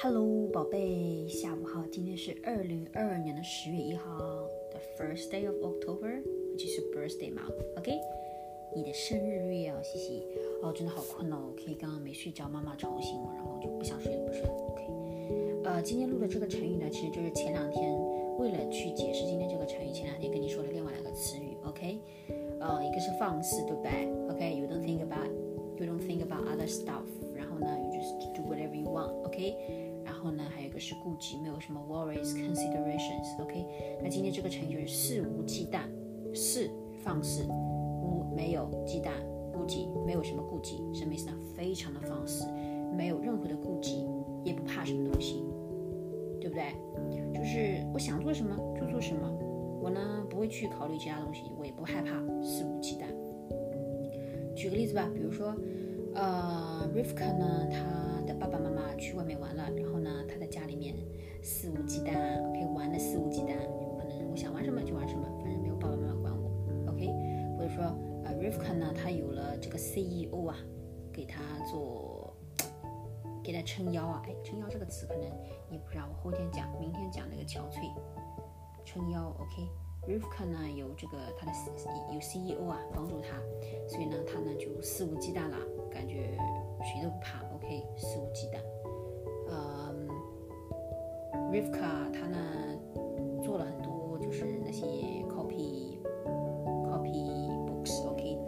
Hello，宝贝，下午好。今天是二零二二年的十月一号，the first day of October，就是 birthday 嘛，OK？你的生日月哦，嘻嘻。哦，真的好困哦，OK？刚刚没睡觉，妈妈吵醒我，然后就不想睡了，不睡了，OK？呃，今天录的这个成语呢，其实就是前两天为了去解释今天这个成语，前两天跟你说的另外两个词语，OK？呃，一个是放肆，对不对？OK？You don't think about，you don't think about other stuff，然后呢 OK，然后呢，还有一个是顾忌，没有什么 worries considerations，OK？那今天这个成语就是肆无忌惮，肆放肆，无没有忌惮，顾忌没有什么顾忌，什么意思呢？非常的放肆，没有任何的顾忌，也不怕什么东西，对不对？就是我想做什么就做什么，我呢不会去考虑其他东西，我也不害怕，肆无忌惮。举个例子吧，比如说，呃，Rivka 呢，他爸爸妈妈去外面玩了，然后呢，他在家里面肆无忌惮，OK，玩的肆无忌惮，可能我想玩什么就玩什么，反正没有爸爸妈妈管我，OK，或者说，呃，Rivka 呢，他有了这个 CEO 啊，给他做，给他撑腰啊，哎，撑腰这个词可能你不知道，我后天讲，明天讲那个憔悴，撑腰，OK。Rivka 呢有这个他的有 CEO 啊帮助他，所以呢他呢就肆无忌惮了，感觉谁都不怕，Rivka 他呢做了很多就是那些 copy copy books，OK，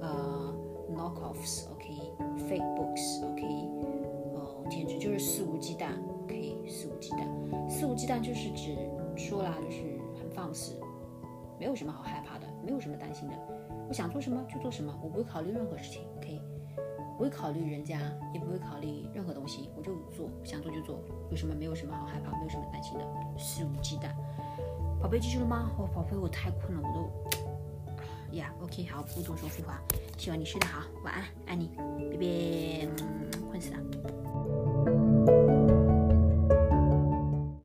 呃，knockoffs，OK，fake books，OK，哦，简直就是肆无忌惮，OK，肆无忌惮，肆无忌惮就是指说啦，就是很放肆。没有什么好害怕的，没有什么担心的。我想做什么就做什么，我不会考虑任何事情不会考虑人家，也不会考虑任何东西，我就做，想做就做。有什么没有什么好害怕，没有什么担心的，肆无忌惮。宝贝记住了吗？哦，宝贝，我太困了，我都 呀，OK，好，不多说废话。希望你睡得好，晚安，爱你，拜拜，